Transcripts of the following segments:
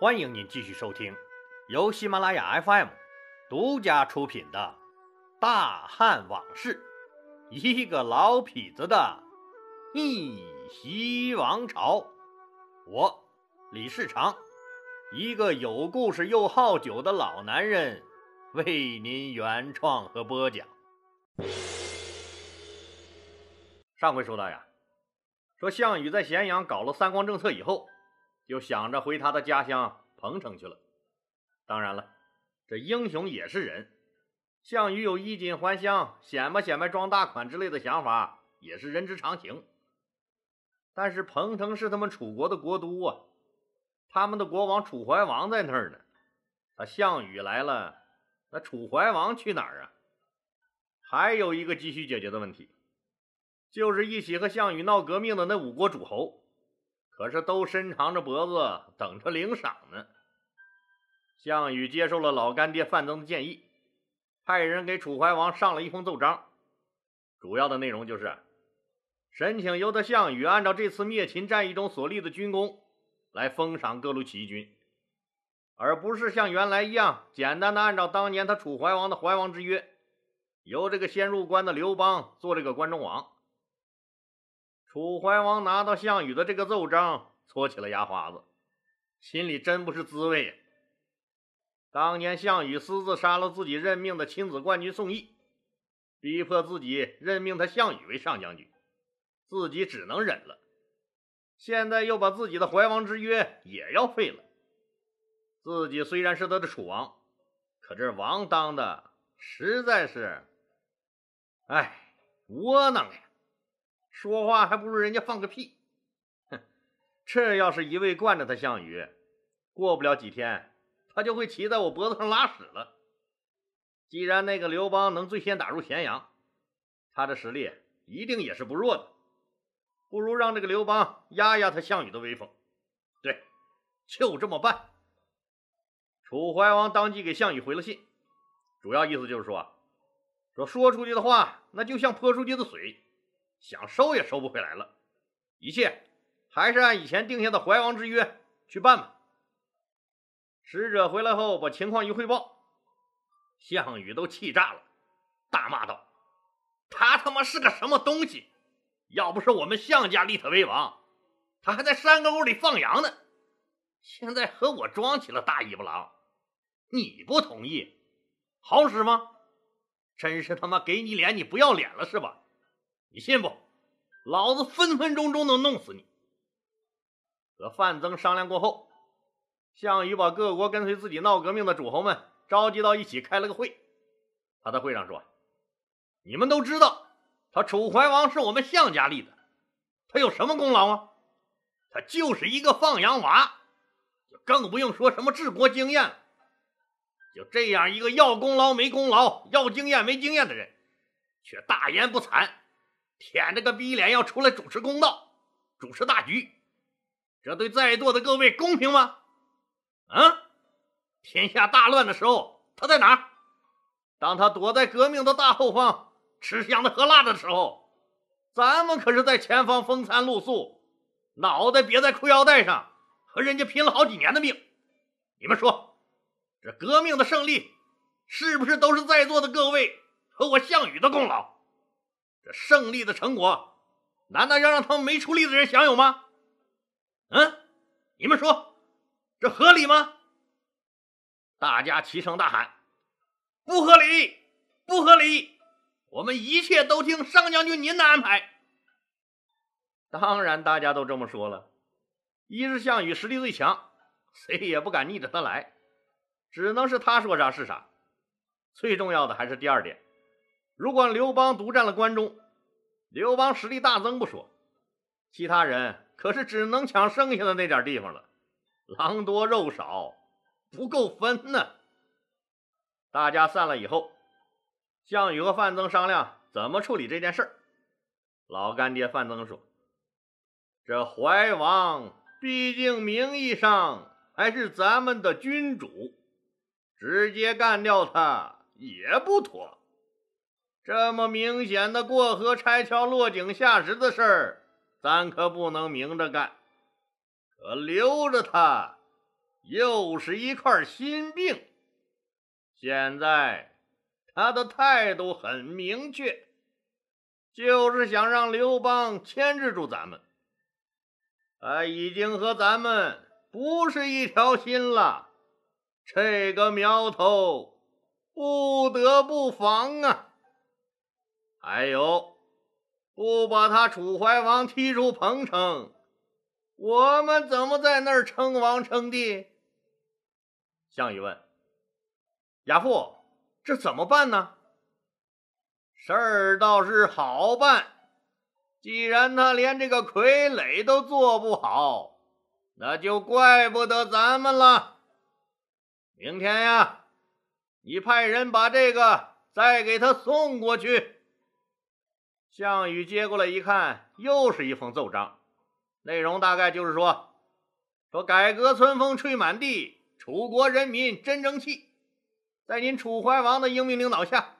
欢迎您继续收听由喜马拉雅 FM 独家出品的《大汉往事》，一个老痞子的逆袭王朝。我李世长，一个有故事又好酒的老男人，为您原创和播讲。上回说到呀，说项羽在咸阳搞了三光政策以后。就想着回他的家乡彭城去了。当然了，这英雄也是人，项羽有衣锦还乡、显摆显摆装大款之类的想法，也是人之常情。但是彭城是他们楚国的国都啊，他们的国王楚怀王在那儿呢。他项羽来了，那楚怀王去哪儿啊？还有一个急需解决的问题，就是一起和项羽闹革命的那五国诸侯。可是都伸长着脖子等着领赏呢。项羽接受了老干爹范增的建议，派人给楚怀王上了一封奏章，主要的内容就是申请由他项羽按照这次灭秦战役中所立的军功来封赏各路起义军，而不是像原来一样简单的按照当年他楚怀王的怀王之约，由这个先入关的刘邦做这个关中王。楚怀王拿到项羽的这个奏章，搓起了牙花子，心里真不是滋味呀。当年项羽私自杀了自己任命的亲子冠军宋义，逼迫自己任命他项羽为上将军，自己只能忍了。现在又把自己的怀王之约也要废了。自己虽然是他的楚王，可这王当的实在是，哎，窝囊呀。说话还不如人家放个屁，哼！这要是一味惯着他，项羽过不了几天，他就会骑在我脖子上拉屎了。既然那个刘邦能最先打入咸阳，他的实力一定也是不弱的。不如让这个刘邦压压他项羽的威风。对，就这么办。楚怀王当即给项羽回了信，主要意思就是说，说说出去的话，那就像泼出去的水。想收也收不回来了，一切还是按以前定下的怀王之约去办吧。使者回来后，把情况一汇报，项羽都气炸了，大骂道：“他他妈是个什么东西？要不是我们项家立他为王，他还在山沟里放羊呢。现在和我装起了大尾巴狼，你不同意，好使吗？真是他妈给你脸，你不要脸了是吧？”你信不？老子分分钟钟能弄死你！和范增商量过后，项羽把各国跟随自己闹革命的诸侯们召集到一起，开了个会。他在会上说：“你们都知道，他楚怀王是我们项家立的，他有什么功劳啊？他就是一个放羊娃，就更不用说什么治国经验了。就这样一个要功劳没功劳，要经验没经验的人，却大言不惭。”舔着个逼脸要出来主持公道、主持大局，这对在座的各位公平吗？啊！天下大乱的时候他在哪儿？当他躲在革命的大后方吃香的喝辣的时候，咱们可是在前方风餐露宿，脑袋别在裤腰带上，和人家拼了好几年的命。你们说，这革命的胜利是不是都是在座的各位和我项羽的功劳？这胜利的成果，难道要让他们没出力的人享有吗？嗯，你们说，这合理吗？大家齐声大喊：“不合理，不合理！我们一切都听上将军您的安排。”当然，大家都这么说了。一是项羽实力最强，谁也不敢逆着他来，只能是他说啥是啥。最重要的还是第二点。如果刘邦独占了关中，刘邦实力大增不说，其他人可是只能抢剩下的那点地方了。狼多肉少，不够分呢。大家散了以后，项羽和范增商量怎么处理这件事儿。老干爹范增说：“这怀王毕竟名义上还是咱们的君主，直接干掉他也不妥。”这么明显的过河拆桥、落井下石的事儿，咱可不能明着干。可留着他，又是一块心病。现在他的态度很明确，就是想让刘邦牵制住咱们。他已经和咱们不是一条心了，这个苗头不得不防啊！还有，不把他楚怀王踢出彭城，我们怎么在那儿称王称帝？项羽问：“亚父，这怎么办呢？”事儿倒是好办。既然他连这个傀儡都做不好，那就怪不得咱们了。明天呀，你派人把这个再给他送过去。项羽接过来一看，又是一封奏章，内容大概就是说：说改革春风吹满地，楚国人民真争气。在您楚怀王的英明领导下，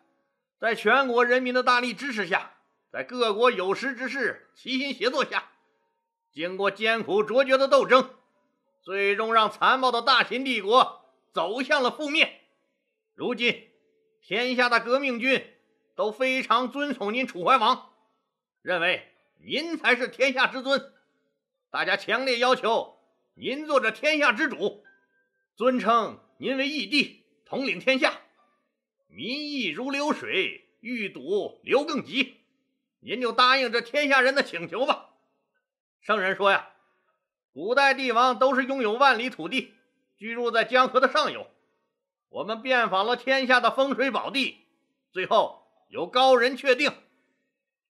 在全国人民的大力支持下。在各国有识之士齐心协作下，经过艰苦卓绝的斗争，最终让残暴的大秦帝国走向了覆灭。如今，天下的革命军都非常尊崇您楚怀王，认为您才是天下之尊。大家强烈要求您做这天下之主，尊称您为义帝，统领天下。民意如流水，欲堵流更急。您就答应这天下人的请求吧。圣人说呀，古代帝王都是拥有万里土地，居住在江河的上游。我们遍访了天下的风水宝地，最后有高人确定，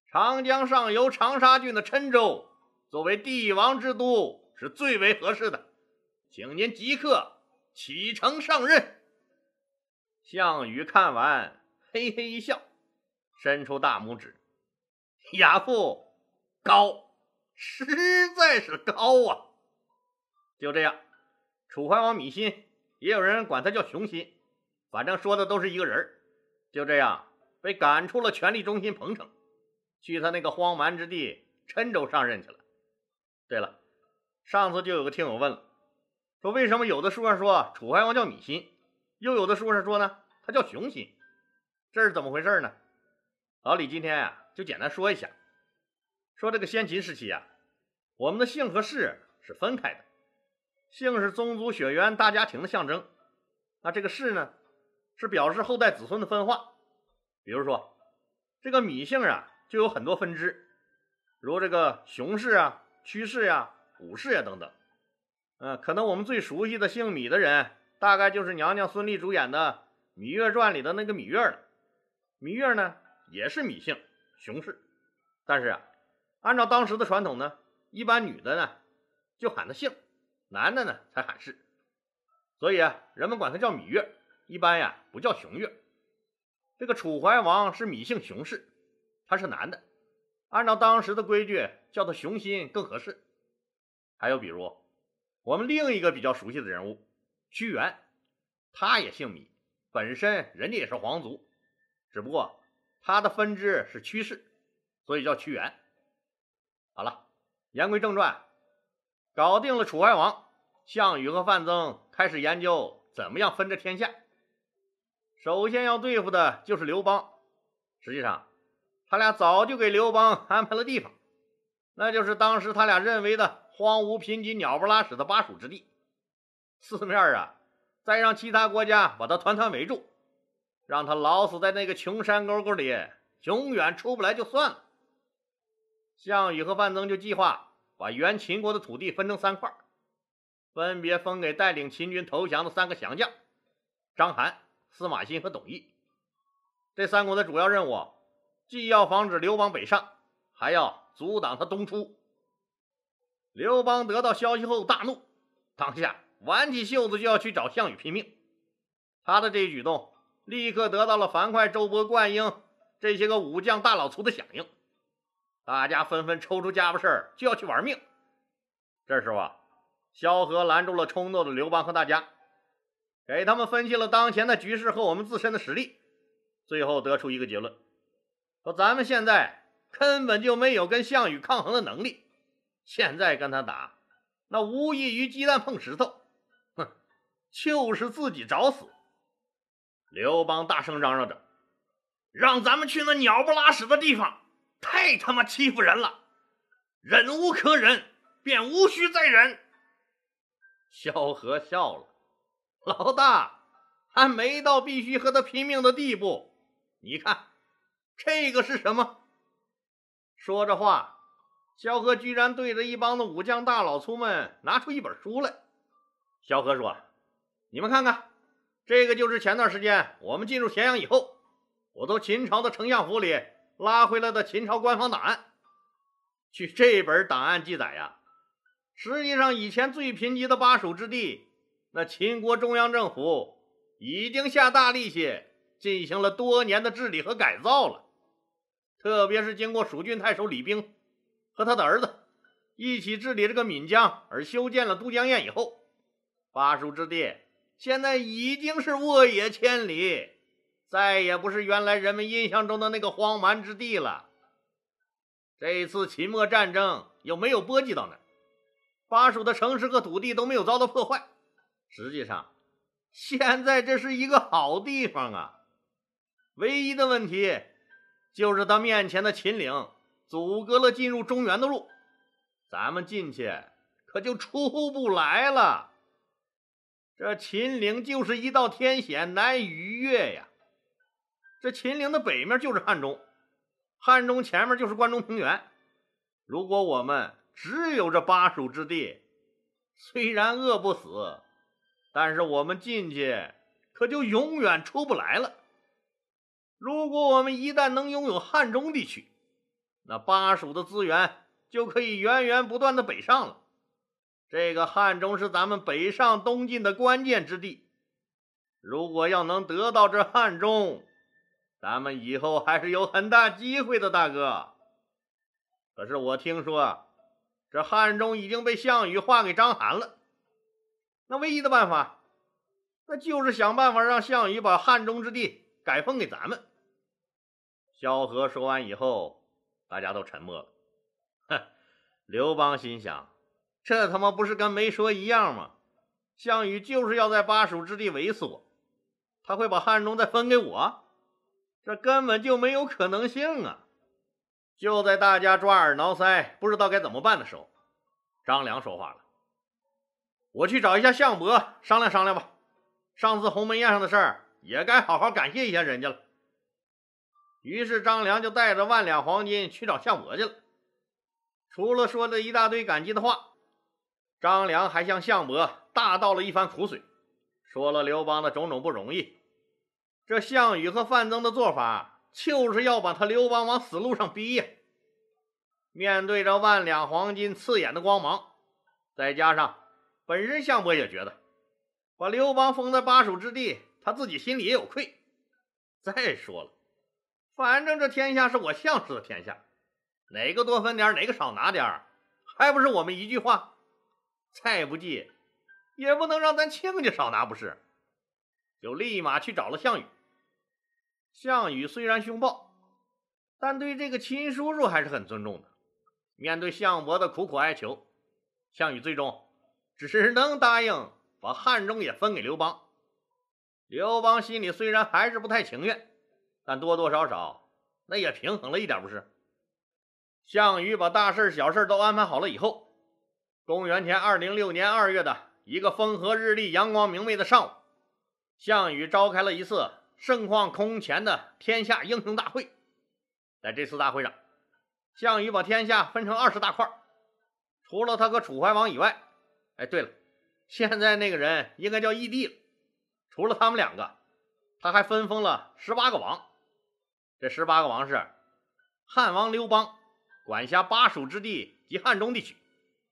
长江上游长沙郡的郴州作为帝王之都是最为合适的，请您即刻启程上任。项羽看完，嘿嘿一笑，伸出大拇指。亚父，高，实在是高啊！就这样，楚怀王芈心，也有人管他叫熊心，反正说的都是一个人就这样被赶出了权力中心彭城，去他那个荒蛮之地郴州上任去了。对了，上次就有个听友问了，说为什么有的书上说楚怀王叫芈心，又有的书上说呢他叫熊心，这是怎么回事呢？老李今天呀。就简单说一下，说这个先秦时期啊，我们的姓和氏是分开的，姓是宗族血缘大家庭的象征，那这个氏呢，是表示后代子孙的分化。比如说，这个芈姓啊，就有很多分支，如这个熊氏啊、屈氏呀、武氏呀等等。嗯，可能我们最熟悉的姓芈的人，大概就是娘娘孙俪主演的《芈月传》里的那个芈月了。芈月呢，也是芈姓。熊氏，但是啊，按照当时的传统呢，一般女的呢就喊她姓，男的呢才喊氏，所以啊，人们管她叫芈月，一般呀不叫熊月。这个楚怀王是芈姓熊氏，他是男的，按照当时的规矩叫他熊心更合适。还有比如我们另一个比较熟悉的人物屈原，他也姓芈，本身人家也是皇族，只不过。他的分支是屈氏，所以叫屈原。好了，言归正传，搞定了楚怀王，项羽和范增开始研究怎么样分这天下。首先要对付的就是刘邦。实际上，他俩早就给刘邦安排了地方，那就是当时他俩认为的荒芜贫瘠、鸟不拉屎的巴蜀之地。四面啊，再让其他国家把他团团围住。让他老死在那个穷山沟沟里，永远出不来就算了。项羽和范增就计划把原秦国的土地分成三块，分别分给带领秦军投降的三个降将：章邯、司马欣和董翳。这三国的主要任务，既要防止刘邦北上，还要阻挡他东出。刘邦得到消息后大怒，当下挽起袖子就要去找项羽拼命。他的这一举动。立刻得到了樊哙、周勃、灌婴这些个武将大老粗的响应，大家纷纷抽出家伙事儿就要去玩命。这时候啊，萧何拦住了冲动的刘邦和大家，给他们分析了当前的局势和我们自身的实力，最后得出一个结论：说咱们现在根本就没有跟项羽抗衡的能力，现在跟他打，那无异于鸡蛋碰石头。哼，就是自己找死。刘邦大声嚷嚷着：“让咱们去那鸟不拉屎的地方，太他妈欺负人了！忍无可忍，便无需再忍。”萧何笑了：“老大，还没到必须和他拼命的地步。你看，这个是什么？”说着话，萧何居然对着一帮子武将大老粗们拿出一本书来。萧何说：“你们看看。”这个就是前段时间我们进入咸阳以后，我从秦朝的丞相府里拉回来的秦朝官方档案。据这本档案记载呀，实际上以前最贫瘠的巴蜀之地，那秦国中央政府已经下大力气进行了多年的治理和改造了。特别是经过蜀郡太守李冰和他的儿子一起治理这个岷江而修建了都江堰以后，巴蜀之地。现在已经是沃野千里，再也不是原来人们印象中的那个荒蛮之地了。这次秦末战争又没有波及到那，巴蜀的城市和土地都没有遭到破坏。实际上，现在这是一个好地方啊。唯一的问题就是他面前的秦岭阻隔了进入中原的路，咱们进去可就出不来了。这秦岭就是一道天险，难以逾越呀。这秦岭的北面就是汉中，汉中前面就是关中平原。如果我们只有这巴蜀之地，虽然饿不死，但是我们进去可就永远出不来了。如果我们一旦能拥有汉中地区，那巴蜀的资源就可以源源不断的北上了。这个汉中是咱们北上东进的关键之地，如果要能得到这汉中，咱们以后还是有很大机会的，大哥。可是我听说，这汉中已经被项羽划给章邯了。那唯一的办法，那就是想办法让项羽把汉中之地改封给咱们。萧何说完以后，大家都沉默了。哼，刘邦心想。这他妈不是跟没说一样吗？项羽就是要在巴蜀之地猥琐，他会把汉中再分给我？这根本就没有可能性啊！就在大家抓耳挠腮，不知道该怎么办的时候，张良说话了：“我去找一下项伯商量商量吧。上次鸿门宴上的事儿，也该好好感谢一下人家了。”于是张良就带着万两黄金去找项伯去了。除了说了一大堆感激的话。张良还向项伯大道了一番苦水，说了刘邦的种种不容易。这项羽和范增的做法，就是要把他刘邦往死路上逼呀。面对着万两黄金刺眼的光芒，再加上本身项伯也觉得把刘邦封在巴蜀之地，他自己心里也有愧。再说了，反正这天下是我项氏的天下，哪个多分点，哪个少拿点，还不是我们一句话？再不济，也不能让咱亲家少拿不是？就立马去找了项羽。项羽虽然凶暴，但对这个亲叔叔还是很尊重的。面对项伯的苦苦哀求，项羽最终只能答应把汉中也分给刘邦。刘邦心里虽然还是不太情愿，但多多少少那也平衡了一点，不是？项羽把大事小事都安排好了以后。公元前二零六年二月的一个风和日丽、阳光明媚的上午，项羽召开了一次盛况空前的天下英雄大会。在这次大会上，项羽把天下分成二十大块，除了他和楚怀王以外，哎，对了，现在那个人应该叫义帝了。除了他们两个，他还分封了十八个王。这十八个王是：汉王刘邦，管辖巴蜀之地及汉中地区。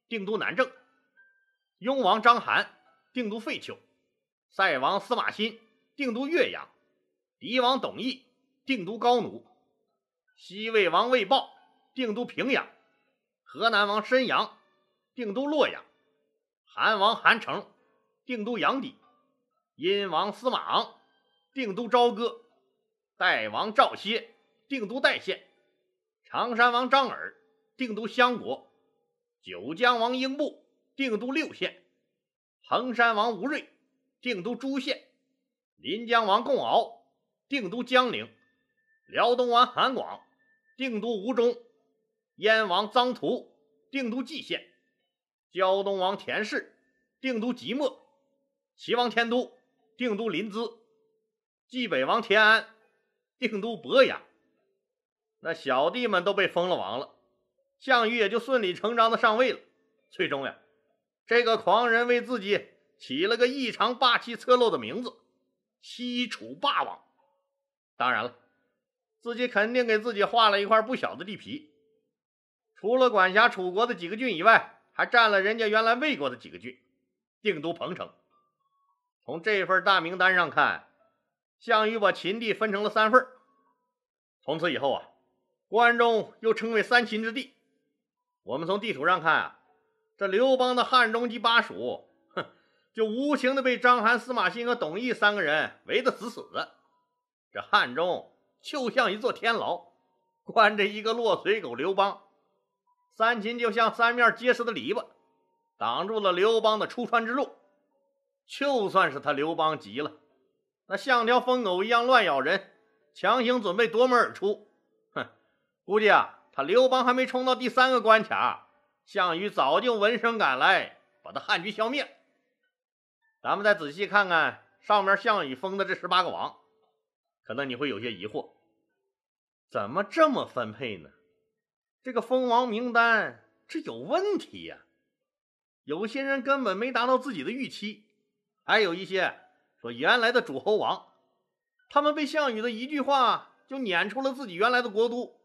定都南郑，雍王章邯定都废丘，塞王司马欣定都岳阳，狄王董翳定都高奴，西魏王魏豹定都平阳，河南王申阳定都洛阳，韩王韩成定都阳翟，殷王司马昂定都朝歌，代王赵歇定都代县，常山王张耳定都襄国。九江王英布定都六县，衡山王吴瑞定都朱县；临江王贡敖定都江陵；辽东王韩广定都吴中；燕王臧荼定都蓟县；胶东王田氏定都即墨；齐王天都定都临淄；冀北王田安定都博阳。那小弟们都被封了王了，项羽也就顺理成章的上位了。最终呀，这个狂人为自己起了个异常霸气侧漏的名字——西楚霸王。当然了，自己肯定给自己画了一块不小的地皮。除了管辖楚国的几个郡以外，还占了人家原来魏国的几个郡，定都彭城。从这份大名单上看，项羽把秦地分成了三份。从此以后啊。关中又称为三秦之地。我们从地图上看啊，这刘邦的汉中及巴蜀，哼，就无情的被章邯、司马欣和董翳三个人围得死死的。这汉中就像一座天牢，关着一个落水狗刘邦；三秦就像三面结实的篱笆，挡住了刘邦的出川之路。就算是他刘邦急了，那像条疯狗一样乱咬人，强行准备夺门而出。哼估计啊，他刘邦还没冲到第三个关卡，项羽早就闻声赶来，把他汉军消灭。咱们再仔细看看上面项羽封的这十八个王，可能你会有些疑惑：怎么这么分配呢？这个封王名单这有问题呀！有些人根本没达到自己的预期，还有一些说原来的诸侯王，他们被项羽的一句话就撵出了自己原来的国都。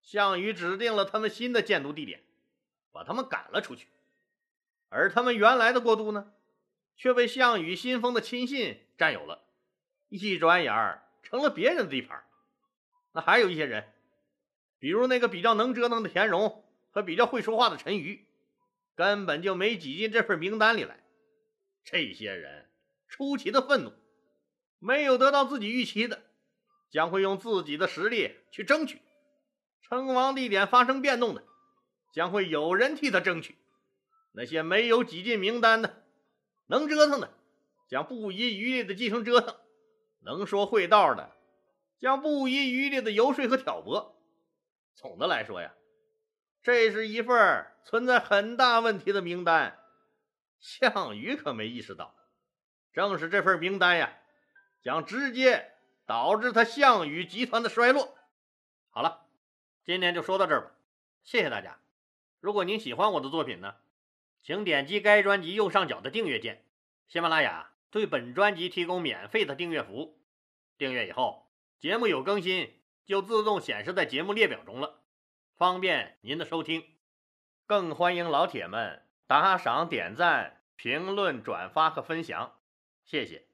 项羽指定了他们新的建都地点，把他们赶了出去，而他们原来的国都呢，却被项羽新封的亲信占有了，一转眼儿成了别人的地盘。那还有一些人，比如那个比较能折腾的田荣和比较会说话的陈馀，根本就没挤进这份名单里来。这些人出奇的愤怒，没有得到自己预期的，将会用自己的实力去争取。称王地点发生变动的，将会有人替他争取；那些没有挤进名单的，能折腾的，将不遗余力的进行折腾；能说会道的，将不遗余力的游说和挑拨。总的来说呀，这是一份存在很大问题的名单。项羽可没意识到，正是这份名单呀，将直接导致他项羽集团的衰落。好了。今天就说到这儿吧，谢谢大家。如果您喜欢我的作品呢，请点击该专辑右上角的订阅键。喜马拉雅对本专辑提供免费的订阅服务，订阅以后，节目有更新就自动显示在节目列表中了，方便您的收听。更欢迎老铁们打赏、点赞、评论、转发和分享，谢谢。